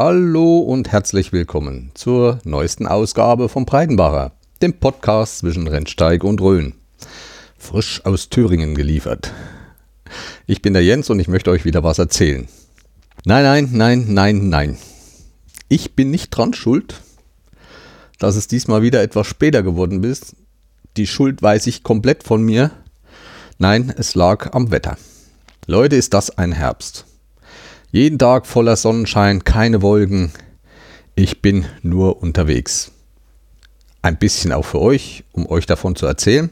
Hallo und herzlich willkommen zur neuesten Ausgabe vom Breitenbacher, dem Podcast zwischen Rennsteig und Rhön. Frisch aus Thüringen geliefert. Ich bin der Jens und ich möchte euch wieder was erzählen. Nein, nein, nein, nein, nein. Ich bin nicht dran schuld, dass es diesmal wieder etwas später geworden ist. Die Schuld weiß ich komplett von mir. Nein, es lag am Wetter. Leute, ist das ein Herbst. Jeden Tag voller Sonnenschein, keine Wolken. Ich bin nur unterwegs. Ein bisschen auch für euch, um euch davon zu erzählen.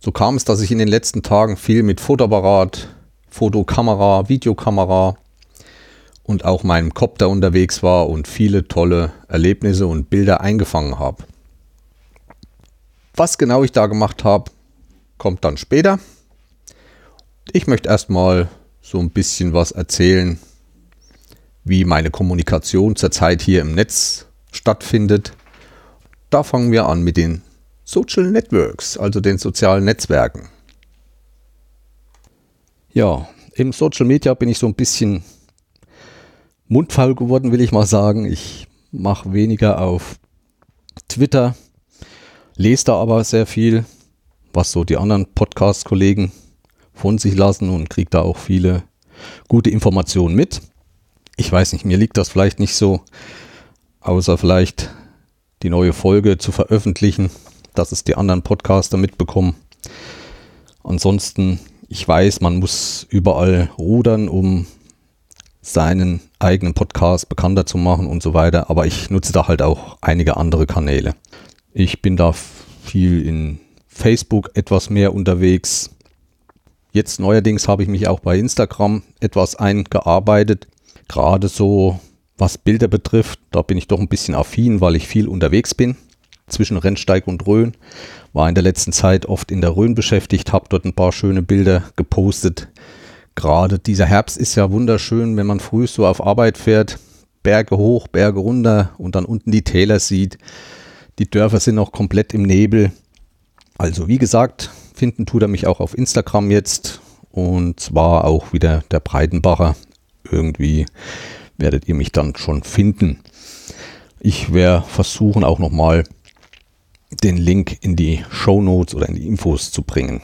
So kam es, dass ich in den letzten Tagen viel mit Fotoapparat, Fotokamera, Videokamera und auch meinem Copter unterwegs war und viele tolle Erlebnisse und Bilder eingefangen habe. Was genau ich da gemacht habe, kommt dann später. Ich möchte erstmal so ein bisschen was erzählen, wie meine Kommunikation zurzeit hier im Netz stattfindet. Da fangen wir an mit den Social Networks, also den sozialen Netzwerken. Ja, im Social Media bin ich so ein bisschen mundfaul geworden, will ich mal sagen. Ich mache weniger auf Twitter, lese da aber sehr viel, was so die anderen Podcast-Kollegen von sich lassen und kriege da auch viele gute Informationen mit. Ich weiß nicht, mir liegt das vielleicht nicht so, außer vielleicht die neue Folge zu veröffentlichen, dass es die anderen Podcaster mitbekommen. Ansonsten, ich weiß, man muss überall rudern, um seinen eigenen Podcast bekannter zu machen und so weiter, aber ich nutze da halt auch einige andere Kanäle. Ich bin da viel in Facebook etwas mehr unterwegs, Jetzt neuerdings habe ich mich auch bei Instagram etwas eingearbeitet. Gerade so, was Bilder betrifft, da bin ich doch ein bisschen affin, weil ich viel unterwegs bin. Zwischen Rennsteig und Rhön. War in der letzten Zeit oft in der Rhön beschäftigt, habe dort ein paar schöne Bilder gepostet. Gerade dieser Herbst ist ja wunderschön, wenn man früh so auf Arbeit fährt. Berge hoch, Berge runter und dann unten die Täler sieht. Die Dörfer sind noch komplett im Nebel. Also wie gesagt, Finden tut er mich auch auf Instagram jetzt und zwar auch wieder der Breitenbacher. Irgendwie werdet ihr mich dann schon finden. Ich werde versuchen auch nochmal den Link in die Show Notes oder in die Infos zu bringen.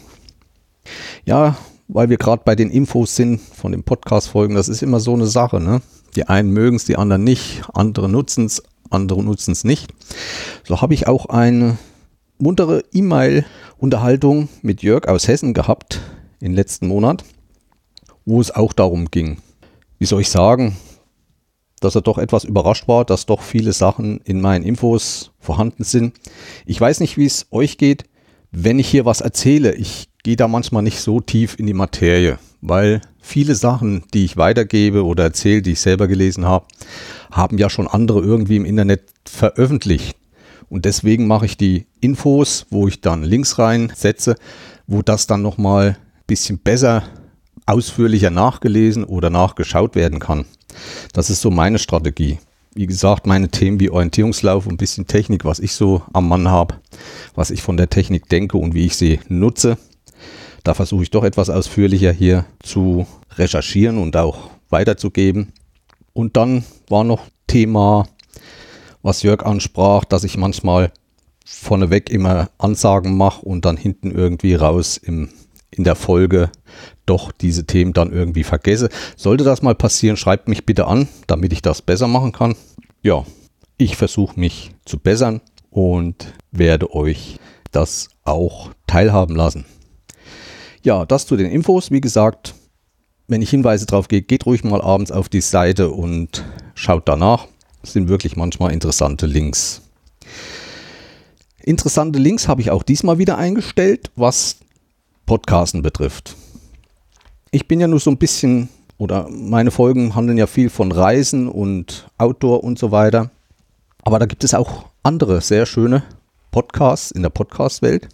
Ja, weil wir gerade bei den Infos sind von den Podcast-Folgen, das ist immer so eine Sache. Ne? Die einen mögen es, die anderen nicht, andere nutzen es, andere nutzen es nicht. So habe ich auch eine muntere E-Mail-Unterhaltung mit Jörg aus Hessen gehabt im letzten Monat, wo es auch darum ging, wie soll ich sagen, dass er doch etwas überrascht war, dass doch viele Sachen in meinen Infos vorhanden sind. Ich weiß nicht, wie es euch geht, wenn ich hier was erzähle. Ich gehe da manchmal nicht so tief in die Materie, weil viele Sachen, die ich weitergebe oder erzähle, die ich selber gelesen habe, haben ja schon andere irgendwie im Internet veröffentlicht. Und deswegen mache ich die Infos, wo ich dann Links reinsetze, wo das dann nochmal ein bisschen besser, ausführlicher nachgelesen oder nachgeschaut werden kann. Das ist so meine Strategie. Wie gesagt, meine Themen wie Orientierungslauf und ein bisschen Technik, was ich so am Mann habe, was ich von der Technik denke und wie ich sie nutze. Da versuche ich doch etwas ausführlicher hier zu recherchieren und auch weiterzugeben. Und dann war noch Thema was Jörg ansprach, dass ich manchmal vorneweg immer Ansagen mache und dann hinten irgendwie raus im, in der Folge doch diese Themen dann irgendwie vergesse. Sollte das mal passieren, schreibt mich bitte an, damit ich das besser machen kann. Ja, ich versuche mich zu bessern und werde euch das auch teilhaben lassen. Ja, das zu den Infos. Wie gesagt, wenn ich Hinweise drauf gehe, geht ruhig mal abends auf die Seite und schaut danach. Sind wirklich manchmal interessante Links. Interessante Links habe ich auch diesmal wieder eingestellt, was Podcasten betrifft. Ich bin ja nur so ein bisschen, oder meine Folgen handeln ja viel von Reisen und Outdoor und so weiter. Aber da gibt es auch andere sehr schöne Podcasts in der Podcast-Welt.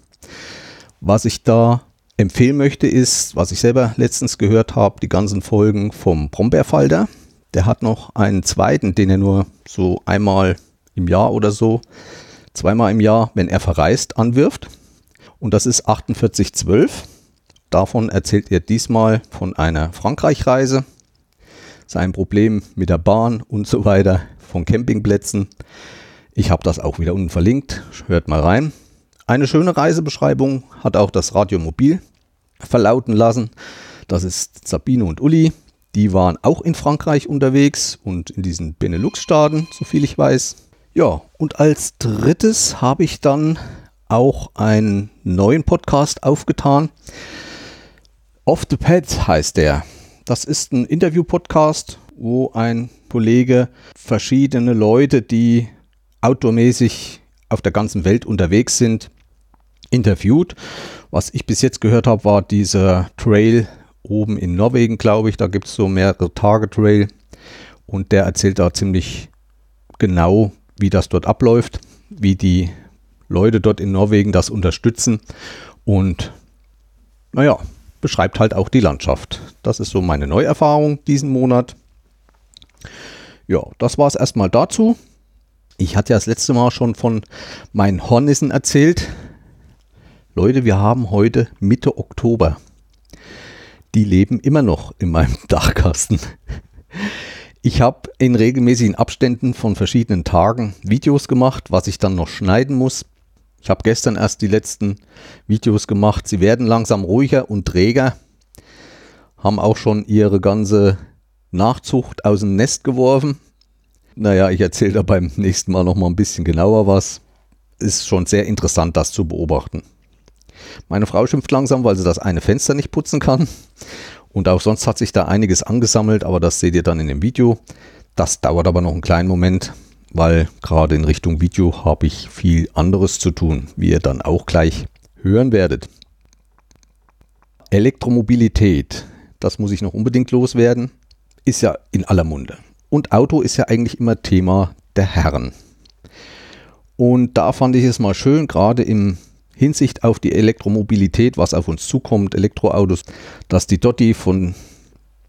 Was ich da empfehlen möchte, ist, was ich selber letztens gehört habe, die ganzen Folgen vom Brombeerfalter. Der hat noch einen zweiten, den er nur so einmal im Jahr oder so, zweimal im Jahr, wenn er verreist, anwirft. Und das ist 4812. Davon erzählt er diesmal von einer Frankreich-Reise. sein Problem mit der Bahn und so weiter von Campingplätzen. Ich habe das auch wieder unten verlinkt. Hört mal rein. Eine schöne Reisebeschreibung hat auch das Radiomobil verlauten lassen. Das ist Sabine und Uli. Die waren auch in Frankreich unterwegs und in diesen Benelux-Staaten, soviel ich weiß. Ja, und als drittes habe ich dann auch einen neuen Podcast aufgetan. Off the Pad heißt der. Das ist ein Interview-Podcast, wo ein Kollege verschiedene Leute, die outdoormäßig auf der ganzen Welt unterwegs sind, interviewt. Was ich bis jetzt gehört habe, war dieser Trail oben in Norwegen, glaube ich. Da gibt es so mehrere Tage Trail und der erzählt da ziemlich genau, wie das dort abläuft, wie die Leute dort in Norwegen das unterstützen und naja, beschreibt halt auch die Landschaft. Das ist so meine Neuerfahrung diesen Monat. Ja, das war es erstmal dazu. Ich hatte ja das letzte Mal schon von meinen Hornissen erzählt. Leute, wir haben heute Mitte Oktober. Die leben immer noch in meinem Dachkasten. Ich habe in regelmäßigen Abständen von verschiedenen Tagen Videos gemacht, was ich dann noch schneiden muss. Ich habe gestern erst die letzten Videos gemacht. Sie werden langsam ruhiger und träger. Haben auch schon ihre ganze Nachzucht aus dem Nest geworfen. Naja, ich erzähle da beim nächsten Mal noch mal ein bisschen genauer was. Ist schon sehr interessant, das zu beobachten. Meine Frau schimpft langsam, weil sie das eine Fenster nicht putzen kann. Und auch sonst hat sich da einiges angesammelt, aber das seht ihr dann in dem Video. Das dauert aber noch einen kleinen Moment weil gerade in Richtung Video habe ich viel anderes zu tun, wie ihr dann auch gleich hören werdet. Elektromobilität, das muss ich noch unbedingt loswerden, ist ja in aller Munde. Und Auto ist ja eigentlich immer Thema der Herren. Und da fand ich es mal schön, gerade in Hinsicht auf die Elektromobilität, was auf uns zukommt, Elektroautos, dass die Dotti von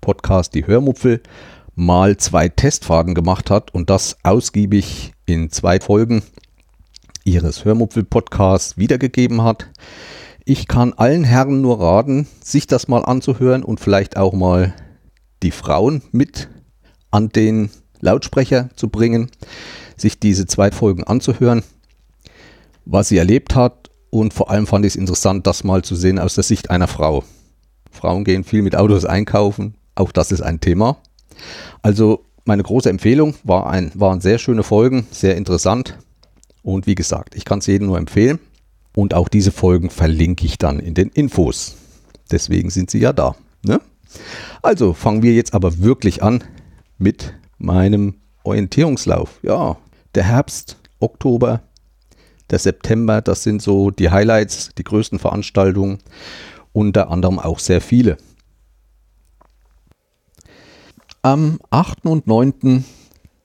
Podcast Die Hörmupfel mal zwei Testfahrten gemacht hat und das ausgiebig in zwei Folgen ihres Hörmupfel-Podcasts wiedergegeben hat. Ich kann allen Herren nur raten, sich das mal anzuhören und vielleicht auch mal die Frauen mit an den Lautsprecher zu bringen, sich diese zwei Folgen anzuhören, was sie erlebt hat und vor allem fand ich es interessant, das mal zu sehen aus der Sicht einer Frau. Frauen gehen viel mit Autos einkaufen, auch das ist ein Thema. Also meine große Empfehlung war ein, waren sehr schöne Folgen, sehr interessant. Und wie gesagt, ich kann es jedem nur empfehlen. Und auch diese Folgen verlinke ich dann in den Infos. Deswegen sind sie ja da. Ne? Also fangen wir jetzt aber wirklich an mit meinem Orientierungslauf. Ja, der Herbst, Oktober, der September, das sind so die Highlights, die größten Veranstaltungen. Unter anderem auch sehr viele. Am 8. und 9.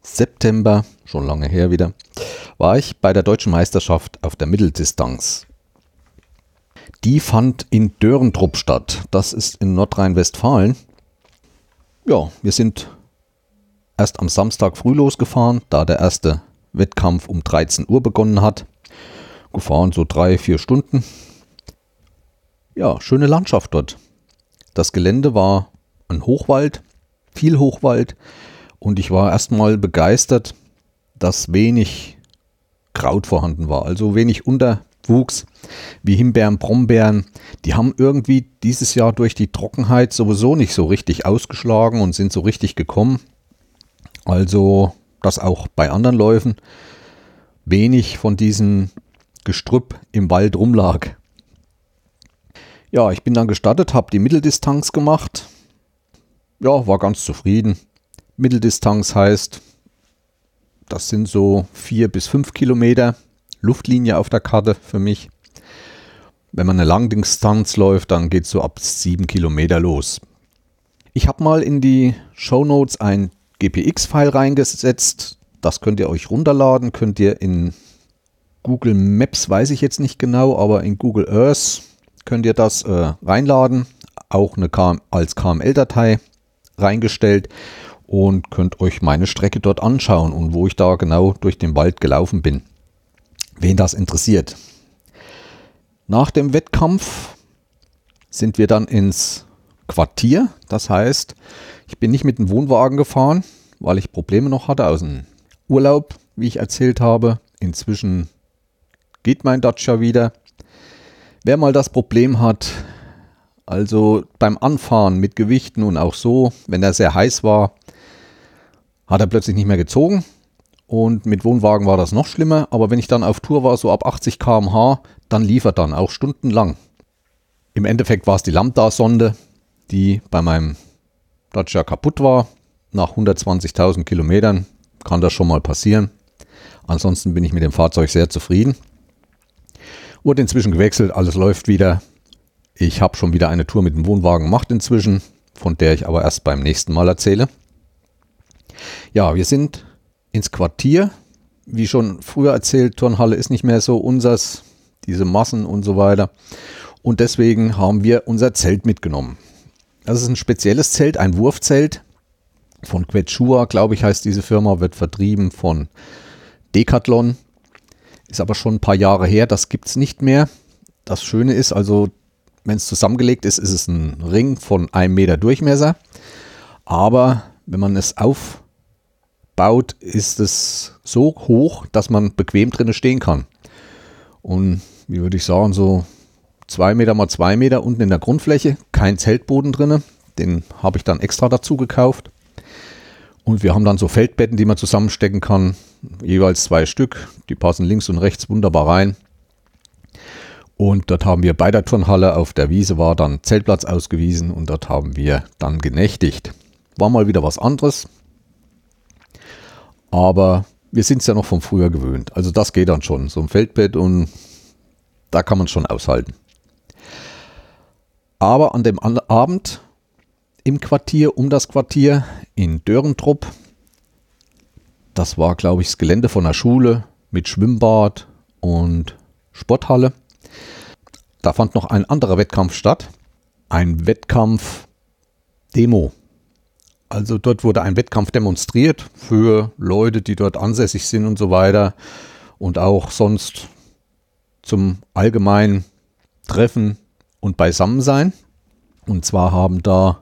September, schon lange her wieder, war ich bei der deutschen Meisterschaft auf der Mitteldistanz. Die fand in Dörentrupp statt. Das ist in Nordrhein-Westfalen. Ja, wir sind erst am Samstag früh losgefahren, da der erste Wettkampf um 13 Uhr begonnen hat. Gefahren so drei, vier Stunden. Ja, schöne Landschaft dort. Das Gelände war ein Hochwald viel Hochwald und ich war erstmal begeistert, dass wenig Kraut vorhanden war, also wenig Unterwuchs wie Himbeeren, Brombeeren. Die haben irgendwie dieses Jahr durch die Trockenheit sowieso nicht so richtig ausgeschlagen und sind so richtig gekommen. Also, dass auch bei anderen Läufen wenig von diesem Gestrüpp im Wald rumlag. Ja, ich bin dann gestartet, habe die Mitteldistanz gemacht, ja, war ganz zufrieden. Mitteldistanz heißt, das sind so vier bis fünf Kilometer Luftlinie auf der Karte für mich. Wenn man eine Langdistanz läuft, dann geht es so ab sieben Kilometer los. Ich habe mal in die Show Notes ein GPX-File reingesetzt. Das könnt ihr euch runterladen. Könnt ihr in Google Maps, weiß ich jetzt nicht genau, aber in Google Earth könnt ihr das äh, reinladen. Auch eine KM als KML-Datei reingestellt und könnt euch meine Strecke dort anschauen und wo ich da genau durch den Wald gelaufen bin. Wen das interessiert. Nach dem Wettkampf sind wir dann ins Quartier. Das heißt, ich bin nicht mit dem Wohnwagen gefahren, weil ich Probleme noch hatte aus dem Urlaub, wie ich erzählt habe. Inzwischen geht mein Dacia wieder. Wer mal das Problem hat, also beim Anfahren mit Gewichten und auch so, wenn er sehr heiß war, hat er plötzlich nicht mehr gezogen. Und mit Wohnwagen war das noch schlimmer. Aber wenn ich dann auf Tour war, so ab 80 km/h, dann lief er dann auch stundenlang. Im Endeffekt war es die Lambda-Sonde, die bei meinem Dacia kaputt war. Nach 120.000 Kilometern kann das schon mal passieren. Ansonsten bin ich mit dem Fahrzeug sehr zufrieden. Wurde inzwischen gewechselt, alles läuft wieder. Ich habe schon wieder eine Tour mit dem Wohnwagen gemacht inzwischen, von der ich aber erst beim nächsten Mal erzähle. Ja, wir sind ins Quartier. Wie schon früher erzählt, Turnhalle ist nicht mehr so unsers, diese Massen und so weiter. Und deswegen haben wir unser Zelt mitgenommen. Das ist ein spezielles Zelt, ein Wurfzelt von Quechua, glaube ich, heißt diese Firma, wird vertrieben von Decathlon. Ist aber schon ein paar Jahre her, das gibt es nicht mehr. Das Schöne ist also, wenn es zusammengelegt ist, ist es ein Ring von einem Meter Durchmesser. Aber wenn man es auf baut, ist es so hoch, dass man bequem drinnen stehen kann. Und wie würde ich sagen, so zwei Meter mal zwei Meter unten in der Grundfläche, kein Zeltboden drinne. Den habe ich dann extra dazu gekauft. Und wir haben dann so Feldbetten, die man zusammenstecken kann, jeweils zwei Stück. Die passen links und rechts wunderbar rein. Und dort haben wir bei der Turnhalle auf der Wiese war dann Zeltplatz ausgewiesen und dort haben wir dann genächtigt. War mal wieder was anderes. Aber wir sind es ja noch vom Frühjahr gewöhnt. Also das geht dann schon. So ein Feldbett und da kann man schon aushalten. Aber an dem Abend im Quartier, um das Quartier in Dörentrupp, das war, glaube ich, das Gelände von der Schule mit Schwimmbad und Sporthalle. Da fand noch ein anderer Wettkampf statt. Ein Wettkampf Demo. Also dort wurde ein Wettkampf demonstriert für Leute, die dort ansässig sind und so weiter. Und auch sonst zum allgemeinen Treffen und Beisammensein. Und zwar haben da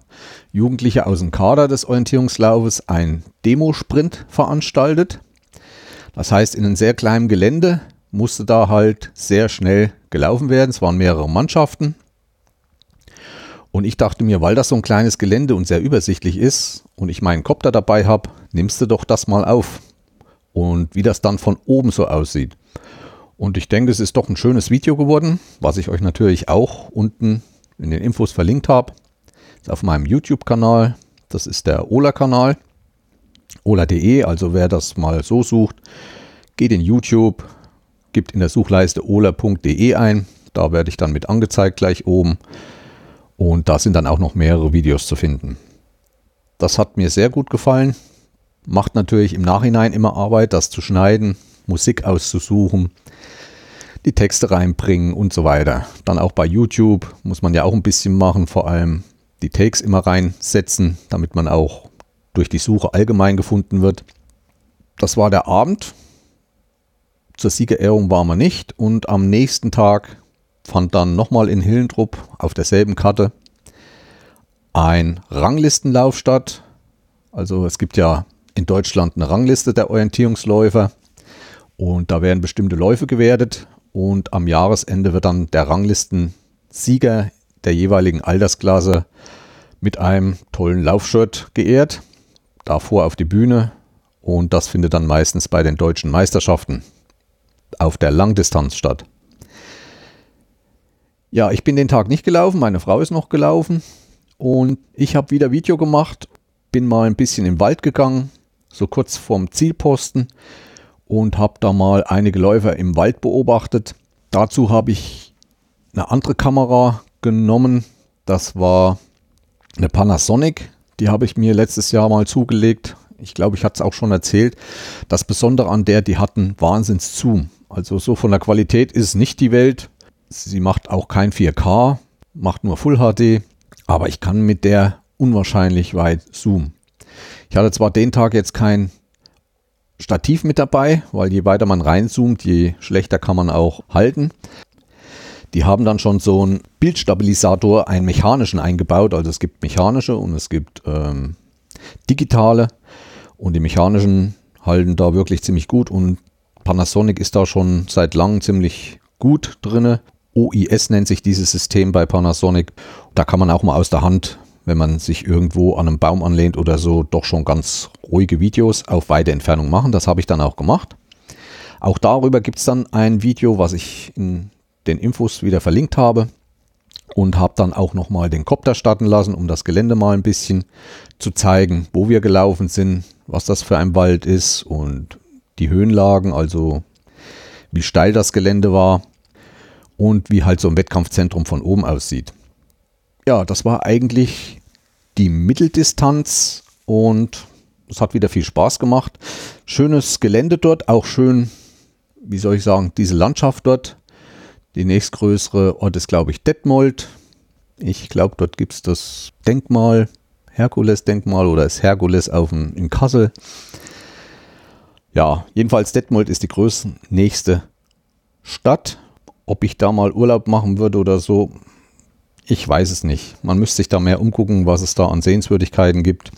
Jugendliche aus dem Kader des Orientierungslaufes ein Demosprint veranstaltet. Das heißt, in einem sehr kleinen Gelände musste da halt sehr schnell gelaufen werden. Es waren mehrere Mannschaften und ich dachte mir, weil das so ein kleines Gelände und sehr übersichtlich ist und ich meinen Kopter dabei habe, nimmst du doch das mal auf. Und wie das dann von oben so aussieht. Und ich denke, es ist doch ein schönes Video geworden, was ich euch natürlich auch unten in den Infos verlinkt habe. Ist auf meinem YouTube-Kanal. Das ist der Ola-Kanal. Ola.de, also wer das mal so sucht, geht in YouTube, gibt in der Suchleiste ola.de ein. Da werde ich dann mit angezeigt gleich oben. Und da sind dann auch noch mehrere Videos zu finden. Das hat mir sehr gut gefallen. Macht natürlich im Nachhinein immer Arbeit, das zu schneiden, Musik auszusuchen, die Texte reinbringen und so weiter. Dann auch bei YouTube muss man ja auch ein bisschen machen, vor allem die Takes immer reinsetzen, damit man auch durch die Suche allgemein gefunden wird. Das war der Abend. Zur Siegerehrung waren wir nicht und am nächsten Tag fand dann nochmal in Hillentrupp auf derselben Karte ein Ranglistenlauf statt. Also es gibt ja in Deutschland eine Rangliste der Orientierungsläufer und da werden bestimmte Läufe gewertet und am Jahresende wird dann der Ranglistensieger der jeweiligen Altersklasse mit einem tollen Laufshirt geehrt. Davor auf die Bühne und das findet dann meistens bei den deutschen Meisterschaften auf der Langdistanz statt. Ja, ich bin den Tag nicht gelaufen, meine Frau ist noch gelaufen und ich habe wieder Video gemacht, bin mal ein bisschen im Wald gegangen, so kurz vorm Zielposten und habe da mal einige Läufer im Wald beobachtet. Dazu habe ich eine andere Kamera genommen, das war eine Panasonic, die habe ich mir letztes Jahr mal zugelegt. Ich glaube, ich hatte es auch schon erzählt. Das Besondere an der, die hatten Wahnsinns Zoom. Also so von der Qualität ist nicht die Welt. Sie macht auch kein 4K, macht nur Full HD, aber ich kann mit der unwahrscheinlich weit zoomen. Ich hatte zwar den Tag jetzt kein Stativ mit dabei, weil je weiter man reinzoomt, je schlechter kann man auch halten. Die haben dann schon so einen Bildstabilisator, einen mechanischen eingebaut. Also es gibt mechanische und es gibt ähm, digitale. Und die mechanischen halten da wirklich ziemlich gut. Und Panasonic ist da schon seit langem ziemlich gut drin. OIS nennt sich dieses System bei Panasonic. Da kann man auch mal aus der Hand, wenn man sich irgendwo an einem Baum anlehnt oder so, doch schon ganz ruhige Videos auf weite Entfernung machen. Das habe ich dann auch gemacht. Auch darüber gibt es dann ein Video, was ich in den Infos wieder verlinkt habe und habe dann auch nochmal den Kopter starten lassen, um das Gelände mal ein bisschen zu zeigen, wo wir gelaufen sind, was das für ein Wald ist und die Höhenlagen, also wie steil das Gelände war und wie halt so ein Wettkampfzentrum von oben aussieht. Ja, das war eigentlich die Mitteldistanz und es hat wieder viel Spaß gemacht. Schönes Gelände dort, auch schön, wie soll ich sagen, diese Landschaft dort die nächstgrößere Ort ist, glaube ich, Detmold. Ich glaube, dort gibt es das Denkmal, Herkules-Denkmal oder das Herkules auf dem, in Kassel. Ja, jedenfalls Detmold ist die größte Stadt. Ob ich da mal Urlaub machen würde oder so, ich weiß es nicht. Man müsste sich da mehr umgucken, was es da an Sehenswürdigkeiten gibt.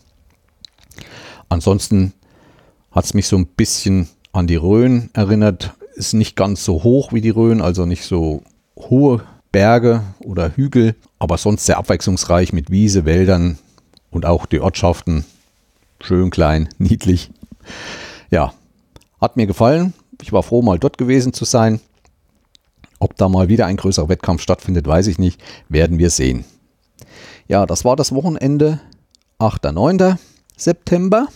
Ansonsten hat es mich so ein bisschen an die Rhön erinnert ist nicht ganz so hoch wie die Rhön, also nicht so hohe Berge oder Hügel, aber sonst sehr abwechslungsreich mit Wiese, Wäldern und auch die Ortschaften schön klein, niedlich. Ja, hat mir gefallen. Ich war froh, mal dort gewesen zu sein. Ob da mal wieder ein größerer Wettkampf stattfindet, weiß ich nicht. Werden wir sehen. Ja, das war das Wochenende 8. 9. September.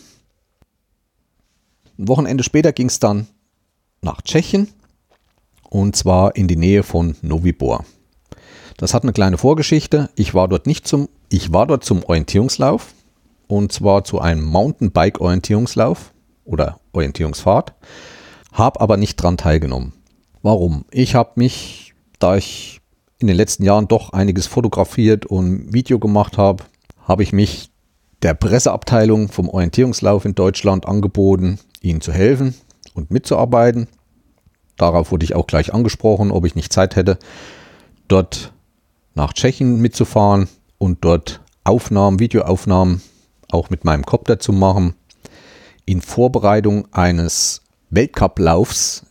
Ein Wochenende später ging es dann nach Tschechien und zwar in die Nähe von Novibor. Das hat eine kleine Vorgeschichte. Ich war dort nicht zum, ich war dort zum Orientierungslauf und zwar zu einem Mountainbike-Orientierungslauf oder Orientierungsfahrt, habe aber nicht dran teilgenommen. Warum? Ich habe mich, da ich in den letzten Jahren doch einiges fotografiert und Video gemacht habe, habe ich mich der Presseabteilung vom Orientierungslauf in Deutschland angeboten, ihnen zu helfen und mitzuarbeiten. Darauf wurde ich auch gleich angesprochen, ob ich nicht Zeit hätte, dort nach Tschechien mitzufahren und dort Aufnahmen, Videoaufnahmen auch mit meinem Copter zu machen, in Vorbereitung eines Weltcuplaufs,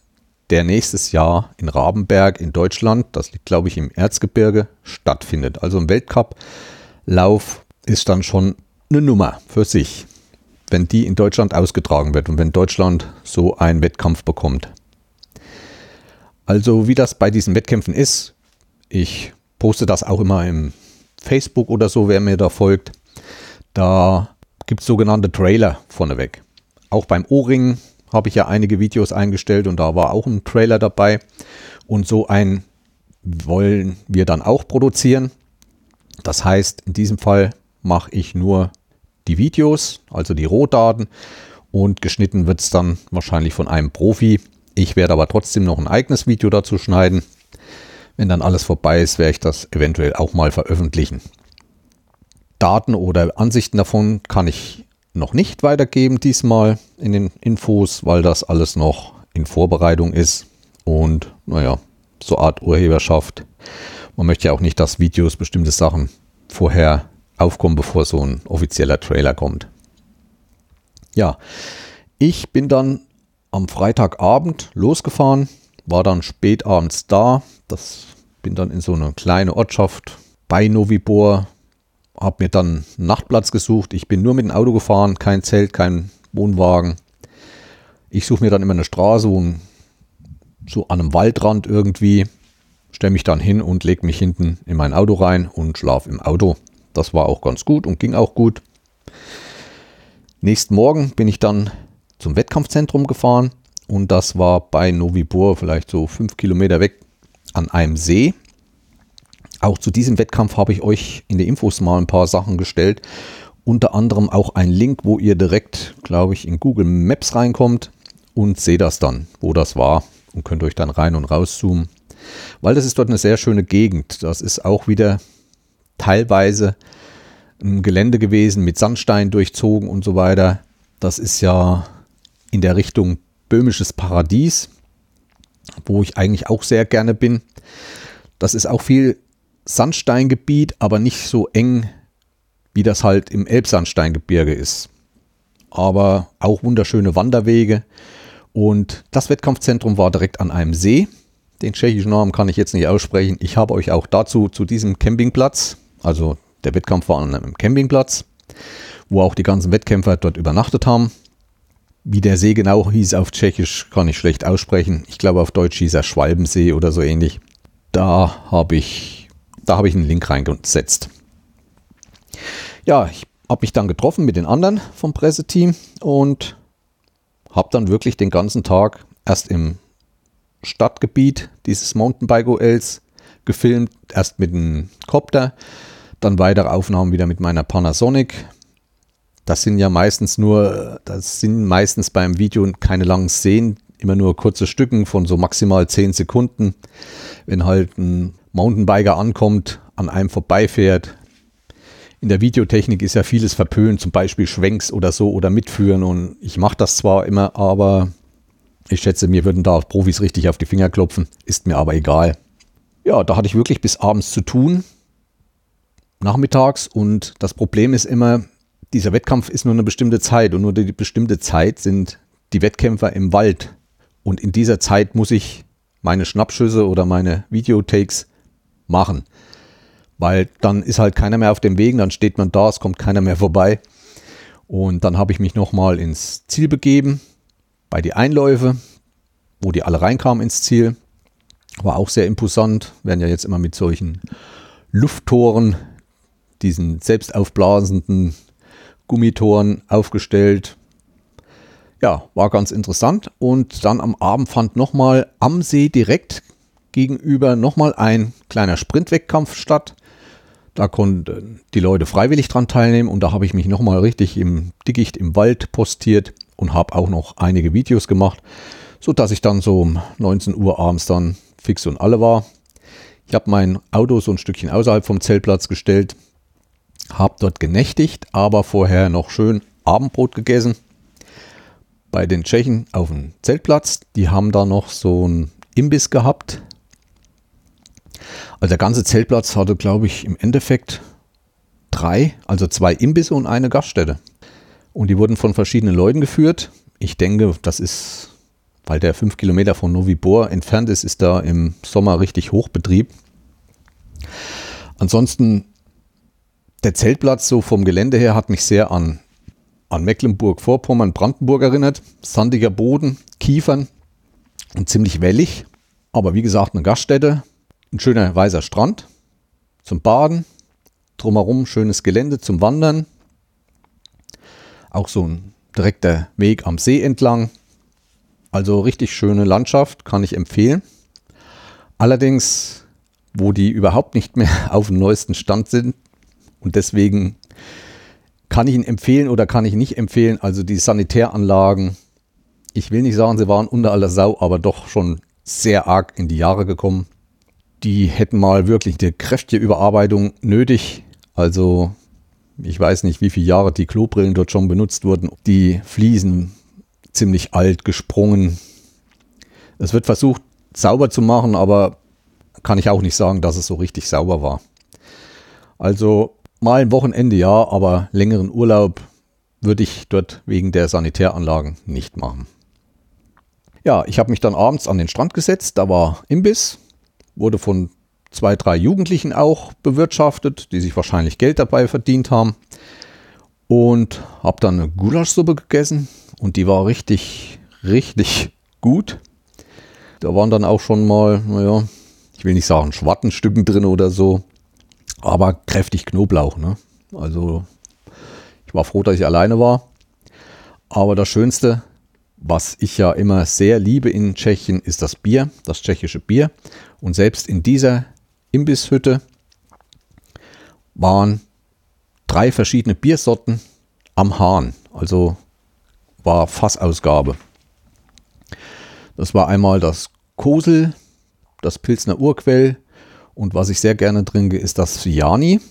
der nächstes Jahr in Rabenberg in Deutschland, das liegt glaube ich im Erzgebirge, stattfindet. Also ein Weltcuplauf ist dann schon eine Nummer für sich wenn die in Deutschland ausgetragen wird und wenn Deutschland so einen Wettkampf bekommt. Also wie das bei diesen Wettkämpfen ist, ich poste das auch immer im Facebook oder so, wer mir da folgt. Da gibt es sogenannte Trailer vorneweg. Auch beim O-Ring habe ich ja einige Videos eingestellt und da war auch ein Trailer dabei. Und so einen wollen wir dann auch produzieren. Das heißt, in diesem Fall mache ich nur die Videos, also die Rohdaten und geschnitten wird es dann wahrscheinlich von einem Profi. Ich werde aber trotzdem noch ein eigenes Video dazu schneiden. Wenn dann alles vorbei ist, werde ich das eventuell auch mal veröffentlichen. Daten oder Ansichten davon kann ich noch nicht weitergeben diesmal in den Infos, weil das alles noch in Vorbereitung ist und naja, so Art Urheberschaft. Man möchte ja auch nicht, dass Videos bestimmte Sachen vorher aufkommen, bevor so ein offizieller Trailer kommt. Ja, ich bin dann am Freitagabend losgefahren, war dann spät abends da. Das bin dann in so eine kleine Ortschaft bei Novibor, habe mir dann einen Nachtplatz gesucht. Ich bin nur mit dem Auto gefahren, kein Zelt, kein Wohnwagen. Ich suche mir dann immer eine Straße, so an einem Waldrand irgendwie, stelle mich dann hin und lege mich hinten in mein Auto rein und schlafe im Auto. Das war auch ganz gut und ging auch gut. Nächsten Morgen bin ich dann zum Wettkampfzentrum gefahren und das war bei Novibor vielleicht so fünf Kilometer weg an einem See. Auch zu diesem Wettkampf habe ich euch in den Infos mal ein paar Sachen gestellt. Unter anderem auch ein Link, wo ihr direkt, glaube ich, in Google Maps reinkommt und seht das dann, wo das war und könnt euch dann rein und raus zoomen. Weil das ist dort eine sehr schöne Gegend. Das ist auch wieder teilweise ein Gelände gewesen mit Sandstein durchzogen und so weiter. Das ist ja in der Richtung böhmisches Paradies, wo ich eigentlich auch sehr gerne bin. Das ist auch viel Sandsteingebiet, aber nicht so eng, wie das halt im Elbsandsteingebirge ist. Aber auch wunderschöne Wanderwege. Und das Wettkampfzentrum war direkt an einem See. Den tschechischen Namen kann ich jetzt nicht aussprechen. Ich habe euch auch dazu zu diesem Campingplatz, also der Wettkampf war an einem Campingplatz, wo auch die ganzen Wettkämpfer dort übernachtet haben. Wie der See genau hieß auf Tschechisch, kann ich schlecht aussprechen. Ich glaube, auf Deutsch hieß er Schwalbensee oder so ähnlich. Da habe ich, da habe ich einen Link reingesetzt. Ja, ich habe mich dann getroffen mit den anderen vom Presseteam und habe dann wirklich den ganzen Tag erst im Stadtgebiet dieses Mountainbike-OLs gefilmt, erst mit dem Copter, dann weitere Aufnahmen wieder mit meiner Panasonic. Das sind ja meistens nur, das sind meistens beim Video keine langen Szenen, immer nur kurze Stücken von so maximal 10 Sekunden. Wenn halt ein Mountainbiker ankommt, an einem vorbeifährt. In der Videotechnik ist ja vieles verpönt, zum Beispiel Schwenks oder so oder mitführen. Und ich mache das zwar immer, aber ich schätze, mir würden da Profis richtig auf die Finger klopfen, ist mir aber egal. Ja, da hatte ich wirklich bis abends zu tun, nachmittags. Und das Problem ist immer, dieser Wettkampf ist nur eine bestimmte Zeit und nur die bestimmte Zeit sind die Wettkämpfer im Wald. Und in dieser Zeit muss ich meine Schnappschüsse oder meine Videotakes machen. Weil dann ist halt keiner mehr auf dem Weg, dann steht man da, es kommt keiner mehr vorbei. Und dann habe ich mich nochmal ins Ziel begeben, bei die Einläufe, wo die alle reinkamen ins Ziel. War auch sehr imposant, werden ja jetzt immer mit solchen Lufttoren, diesen selbst aufblasenden Gummitoren aufgestellt. Ja, war ganz interessant. Und dann am Abend fand nochmal am See direkt gegenüber nochmal ein kleiner Sprintwettkampf statt. Da konnten die Leute freiwillig dran teilnehmen und da habe ich mich nochmal richtig im Dickicht im Wald postiert und habe auch noch einige Videos gemacht, sodass ich dann so um 19 Uhr abends dann fix und alle war. Ich habe mein Auto so ein Stückchen außerhalb vom Zeltplatz gestellt, habe dort genächtigt, aber vorher noch schön Abendbrot gegessen. Bei den Tschechen auf dem Zeltplatz, die haben da noch so ein Imbiss gehabt. Also der ganze Zeltplatz hatte, glaube ich, im Endeffekt drei, also zwei Imbisse und eine Gaststätte. Und die wurden von verschiedenen Leuten geführt. Ich denke, das ist, weil der fünf Kilometer von Novibor entfernt ist, ist da im Sommer richtig Hochbetrieb. Ansonsten, der Zeltplatz so vom Gelände her hat mich sehr an, an Mecklenburg-Vorpommern, Brandenburg erinnert. Sandiger Boden, Kiefern und ziemlich wellig. Aber wie gesagt, eine Gaststätte, ein schöner weißer Strand zum Baden, drumherum schönes Gelände zum Wandern, auch so ein direkter Weg am See entlang. Also richtig schöne Landschaft, kann ich empfehlen. Allerdings, wo die überhaupt nicht mehr auf dem neuesten Stand sind und deswegen kann ich ihn empfehlen oder kann ich nicht empfehlen. Also die Sanitäranlagen, ich will nicht sagen, sie waren unter aller Sau, aber doch schon sehr arg in die Jahre gekommen. Die hätten mal wirklich eine kräftige Überarbeitung nötig. Also ich weiß nicht, wie viele Jahre die Klobrillen dort schon benutzt wurden. Die Fliesen ziemlich alt, gesprungen. Es wird versucht, sauber zu machen, aber kann ich auch nicht sagen, dass es so richtig sauber war. Also mal ein Wochenende ja, aber längeren Urlaub würde ich dort wegen der Sanitäranlagen nicht machen. Ja, ich habe mich dann abends an den Strand gesetzt, da war Imbiss, wurde von zwei, drei Jugendlichen auch bewirtschaftet, die sich wahrscheinlich Geld dabei verdient haben. Und habe dann eine Gulaschsuppe gegessen und die war richtig, richtig gut. Da waren dann auch schon mal, naja, ich will nicht sagen Schwattenstücken drin oder so, aber kräftig Knoblauch. Ne? Also ich war froh, dass ich alleine war. Aber das Schönste, was ich ja immer sehr liebe in Tschechien, ist das Bier, das tschechische Bier. Und selbst in dieser Imbisshütte waren drei verschiedene Biersorten am Hahn. Also war Fassausgabe. Das war einmal das Kosel, das Pilsner Urquell und was ich sehr gerne trinke, ist das Sviani.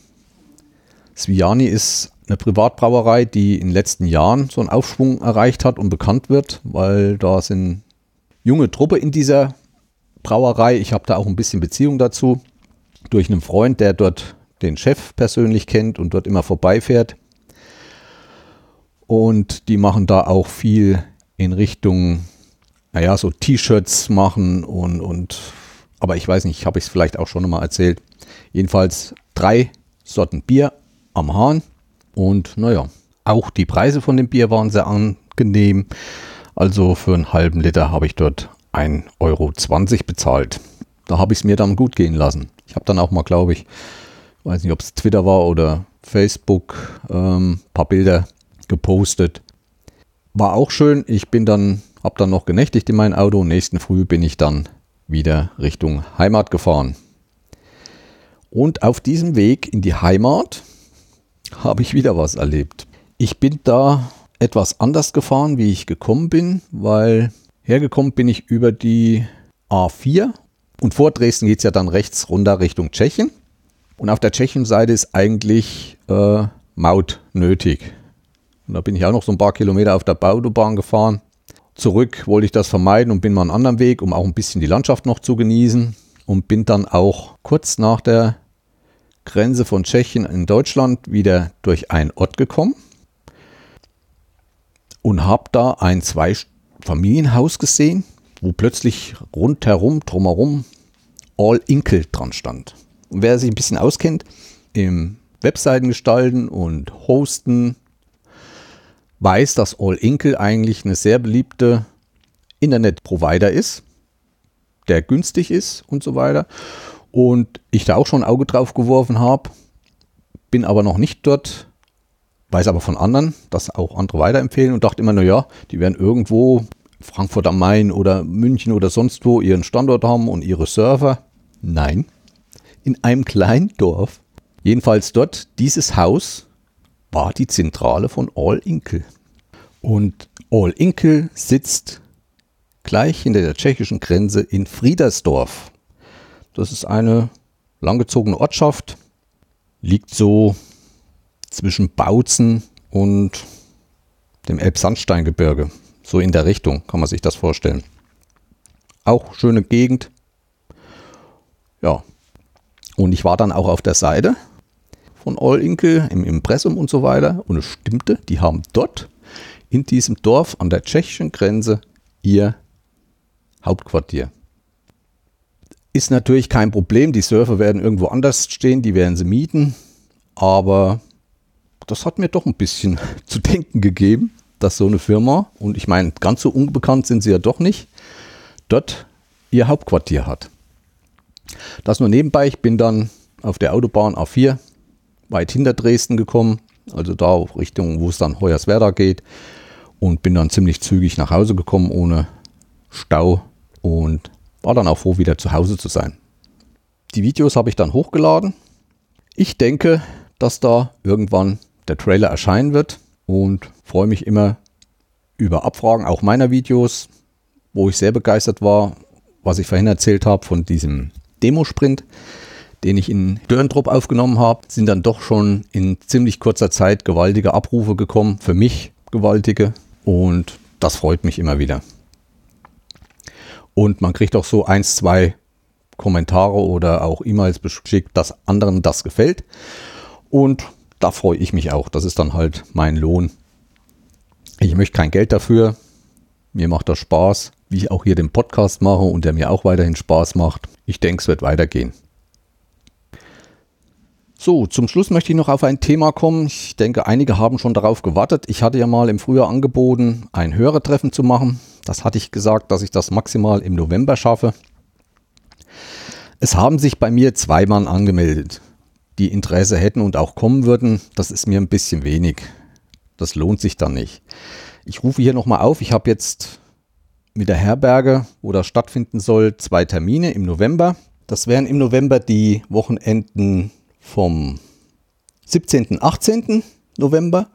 Sviani ist eine Privatbrauerei, die in den letzten Jahren so einen Aufschwung erreicht hat und bekannt wird, weil da sind junge Truppe in dieser Brauerei. Ich habe da auch ein bisschen Beziehung dazu. durch einen Freund, der dort den Chef persönlich kennt und dort immer vorbeifährt. Und die machen da auch viel in Richtung, naja, so T-Shirts machen und, und, aber ich weiß nicht, habe ich es vielleicht auch schon mal erzählt. Jedenfalls drei Sorten Bier am Hahn und naja, auch die Preise von dem Bier waren sehr angenehm. Also für einen halben Liter habe ich dort 1,20 Euro bezahlt. Da habe ich es mir dann gut gehen lassen. Ich habe dann auch mal, glaube ich, weiß nicht, ob es Twitter war oder Facebook, ähm, paar Bilder gepostet. War auch schön. Ich bin dann, habe dann noch genächtigt in mein Auto. Nächsten Früh bin ich dann wieder Richtung Heimat gefahren. Und auf diesem Weg in die Heimat habe ich wieder was erlebt. Ich bin da etwas anders gefahren, wie ich gekommen bin, weil hergekommen bin ich über die A4 und vor Dresden geht es ja dann rechts runter Richtung Tschechien. Und auf der Tschechenseite ist eigentlich äh, Maut nötig. Und da bin ich auch noch so ein paar Kilometer auf der Bautobahn gefahren. Zurück wollte ich das vermeiden und bin mal einen anderen Weg, um auch ein bisschen die Landschaft noch zu genießen. Und bin dann auch kurz nach der Grenze von Tschechien in Deutschland wieder durch einen Ort gekommen und habe da ein Zwei-Familienhaus gesehen, wo plötzlich rundherum, drumherum, All Inkel dran stand. Und wer sich ein bisschen auskennt im Webseiten gestalten und Hosten, weiß, dass All Inkle eigentlich eine sehr beliebte Internetprovider ist, der günstig ist und so weiter. Und ich da auch schon ein Auge drauf geworfen habe, bin aber noch nicht dort, weiß aber von anderen, dass auch andere weiterempfehlen und dachte immer, naja, die werden irgendwo Frankfurt am Main oder München oder sonst wo ihren Standort haben und ihre Server. Nein, in einem kleinen Dorf. Jedenfalls dort, dieses Haus war die Zentrale von All Inkel. Und All Inkel sitzt gleich hinter der tschechischen Grenze in Friedersdorf. Das ist eine langgezogene Ortschaft, liegt so zwischen Bautzen und dem Elbsandsteingebirge. So in der Richtung kann man sich das vorstellen. Auch schöne Gegend. Ja. Und ich war dann auch auf der Seite von All Inke im Impressum und so weiter. Und es stimmte, die haben dort in diesem Dorf an der tschechischen Grenze ihr Hauptquartier. Ist natürlich kein Problem, die Surfer werden irgendwo anders stehen, die werden sie mieten, aber das hat mir doch ein bisschen zu denken gegeben, dass so eine Firma, und ich meine, ganz so unbekannt sind sie ja doch nicht, dort ihr Hauptquartier hat. Das nur nebenbei, ich bin dann auf der Autobahn A4 weit hinter Dresden gekommen, also da Richtung, wo es dann Hoyerswerda geht und bin dann ziemlich zügig nach Hause gekommen ohne Stau und war dann auch froh, wieder zu Hause zu sein. Die Videos habe ich dann hochgeladen. Ich denke, dass da irgendwann der Trailer erscheinen wird und freue mich immer über Abfragen, auch meiner Videos, wo ich sehr begeistert war, was ich vorhin erzählt habe von diesem Demosprint, den ich in Dörntrupp aufgenommen habe, sind dann doch schon in ziemlich kurzer Zeit gewaltige Abrufe gekommen, für mich gewaltige und das freut mich immer wieder. Und man kriegt auch so eins, zwei Kommentare oder auch E-Mails beschickt, dass anderen das gefällt. Und da freue ich mich auch. Das ist dann halt mein Lohn. Ich möchte kein Geld dafür. Mir macht das Spaß, wie ich auch hier den Podcast mache und der mir auch weiterhin Spaß macht. Ich denke, es wird weitergehen. So, zum Schluss möchte ich noch auf ein Thema kommen. Ich denke, einige haben schon darauf gewartet. Ich hatte ja mal im Frühjahr angeboten, ein Hörertreffen zu machen. Das hatte ich gesagt, dass ich das maximal im November schaffe. Es haben sich bei mir zwei Mann angemeldet, die Interesse hätten und auch kommen würden. Das ist mir ein bisschen wenig. Das lohnt sich dann nicht. Ich rufe hier nochmal auf. Ich habe jetzt mit der Herberge, wo das stattfinden soll, zwei Termine im November. Das wären im November die Wochenenden vom 17. 18. November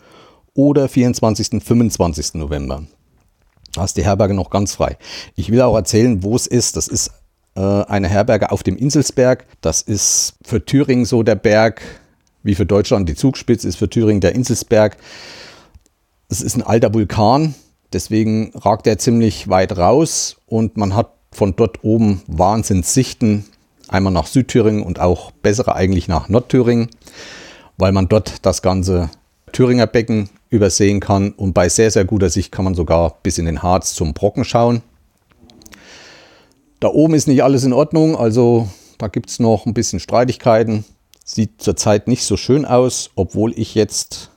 oder 24. 25. November. Da ist die Herberge noch ganz frei. Ich will auch erzählen, wo es ist. Das ist äh, eine Herberge auf dem Inselsberg. Das ist für Thüringen so der Berg, wie für Deutschland die Zugspitze ist für Thüringen der Inselsberg. Es ist ein alter Vulkan, deswegen ragt er ziemlich weit raus und man hat von dort oben Wahnsinnssichten Einmal nach Südthüringen und auch bessere eigentlich nach Nordthüringen, weil man dort das ganze Thüringer Becken übersehen kann. Und bei sehr, sehr guter Sicht kann man sogar bis in den Harz zum Brocken schauen. Da oben ist nicht alles in Ordnung, also da gibt es noch ein bisschen Streitigkeiten. Sieht zurzeit nicht so schön aus, obwohl ich jetzt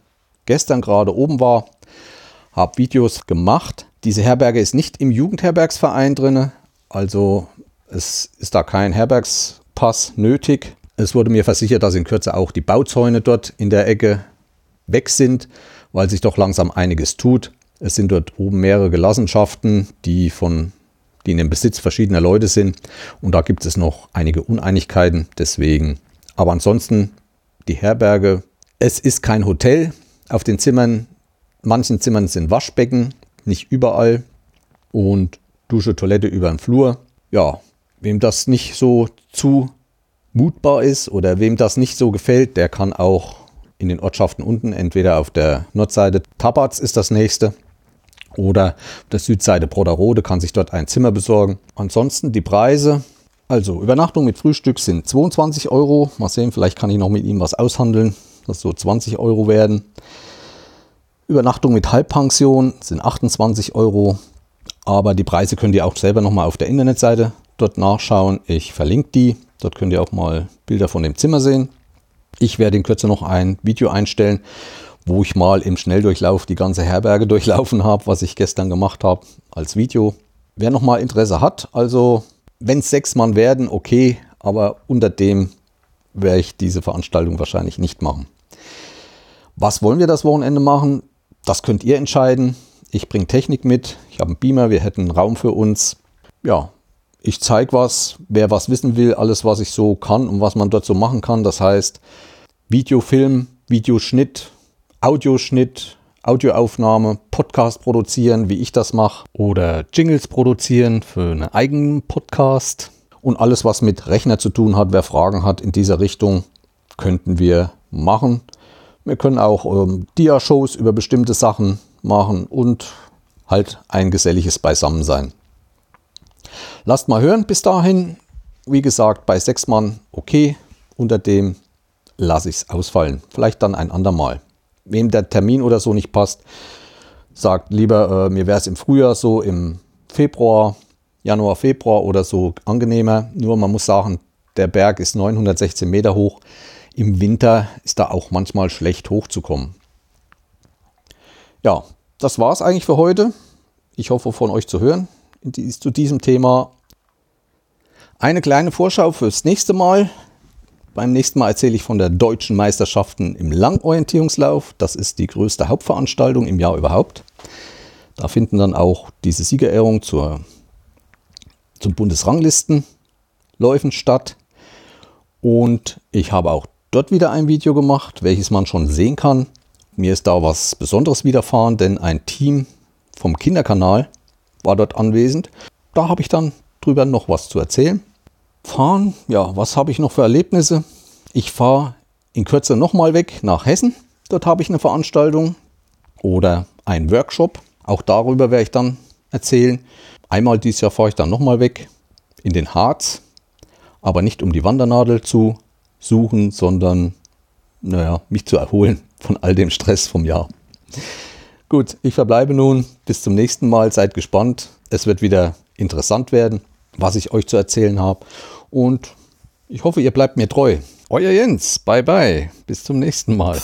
gestern gerade oben war, habe Videos gemacht. Diese Herberge ist nicht im Jugendherbergsverein drin, also es ist da kein Herbergspass nötig. Es wurde mir versichert, dass in Kürze auch die Bauzäune dort in der Ecke weg sind, weil sich doch langsam einiges tut. Es sind dort oben mehrere Gelassenschaften, die von die in dem Besitz verschiedener Leute sind. Und da gibt es noch einige Uneinigkeiten. Deswegen. Aber ansonsten die Herberge. Es ist kein Hotel. Auf den Zimmern, manchen Zimmern sind Waschbecken, nicht überall. Und Dusche, Toilette über den Flur. Ja, wem das nicht so zumutbar ist oder wem das nicht so gefällt, der kann auch in den Ortschaften unten, entweder auf der Nordseite Tabatz ist das nächste oder auf der Südseite Broderode kann sich dort ein Zimmer besorgen. Ansonsten die Preise, also Übernachtung mit Frühstück sind 22 Euro. Mal sehen, vielleicht kann ich noch mit ihm was aushandeln, dass so 20 Euro werden. Übernachtung mit Halbpension sind 28 Euro. Aber die Preise könnt ihr auch selber nochmal auf der Internetseite dort nachschauen. Ich verlinke die. Dort könnt ihr auch mal Bilder von dem Zimmer sehen. Ich werde in Kürze noch ein Video einstellen, wo ich mal im Schnelldurchlauf die ganze Herberge durchlaufen habe, was ich gestern gemacht habe als Video. Wer noch mal Interesse hat, also wenn es sechs Mann werden, okay, aber unter dem werde ich diese Veranstaltung wahrscheinlich nicht machen. Was wollen wir das Wochenende machen? Das könnt ihr entscheiden. Ich bringe Technik mit. Ich habe einen Beamer. Wir hätten Raum für uns. Ja, ich zeige was. Wer was wissen will, alles, was ich so kann und was man dort so machen kann. Das heißt, Videofilm, Videoschnitt, Audioschnitt, Audioaufnahme, Podcast produzieren, wie ich das mache, oder Jingles produzieren für einen eigenen Podcast. Und alles, was mit Rechner zu tun hat, wer Fragen hat in dieser Richtung, könnten wir machen. Wir können auch ähm, Dia-Shows über bestimmte Sachen machen und halt ein geselliges Beisammensein. Lasst mal hören bis dahin. Wie gesagt, bei sechs Mann okay. Unter dem lasse ich es ausfallen. Vielleicht dann ein andermal. Wem der Termin oder so nicht passt, sagt lieber, äh, mir wäre es im Frühjahr so, im Februar, Januar, Februar oder so angenehmer. Nur man muss sagen, der Berg ist 916 Meter hoch. Im Winter ist da auch manchmal schlecht hochzukommen. Ja, das war es eigentlich für heute. Ich hoffe von euch zu hören zu diesem Thema. Eine kleine Vorschau fürs nächste Mal. Beim nächsten Mal erzähle ich von der deutschen Meisterschaften im Langorientierungslauf. Das ist die größte Hauptveranstaltung im Jahr überhaupt. Da finden dann auch diese Siegerehrungen zur, zum Bundesranglistenläufen statt. Und ich habe auch dort wieder ein Video gemacht, welches man schon sehen kann. Mir ist da was Besonderes widerfahren, denn ein Team vom Kinderkanal war dort anwesend. Da habe ich dann drüber noch was zu erzählen. Fahren, ja, was habe ich noch für Erlebnisse? Ich fahre in Kürze nochmal weg nach Hessen. Dort habe ich eine Veranstaltung oder ein Workshop. Auch darüber werde ich dann erzählen. Einmal dieses Jahr fahre ich dann nochmal weg in den Harz, aber nicht um die Wandernadel zu suchen, sondern naja, mich zu erholen von all dem Stress vom Jahr. Gut, ich verbleibe nun. Bis zum nächsten Mal. Seid gespannt. Es wird wieder interessant werden, was ich euch zu erzählen habe. Und ich hoffe, ihr bleibt mir treu. Euer Jens. Bye bye. Bis zum nächsten Mal.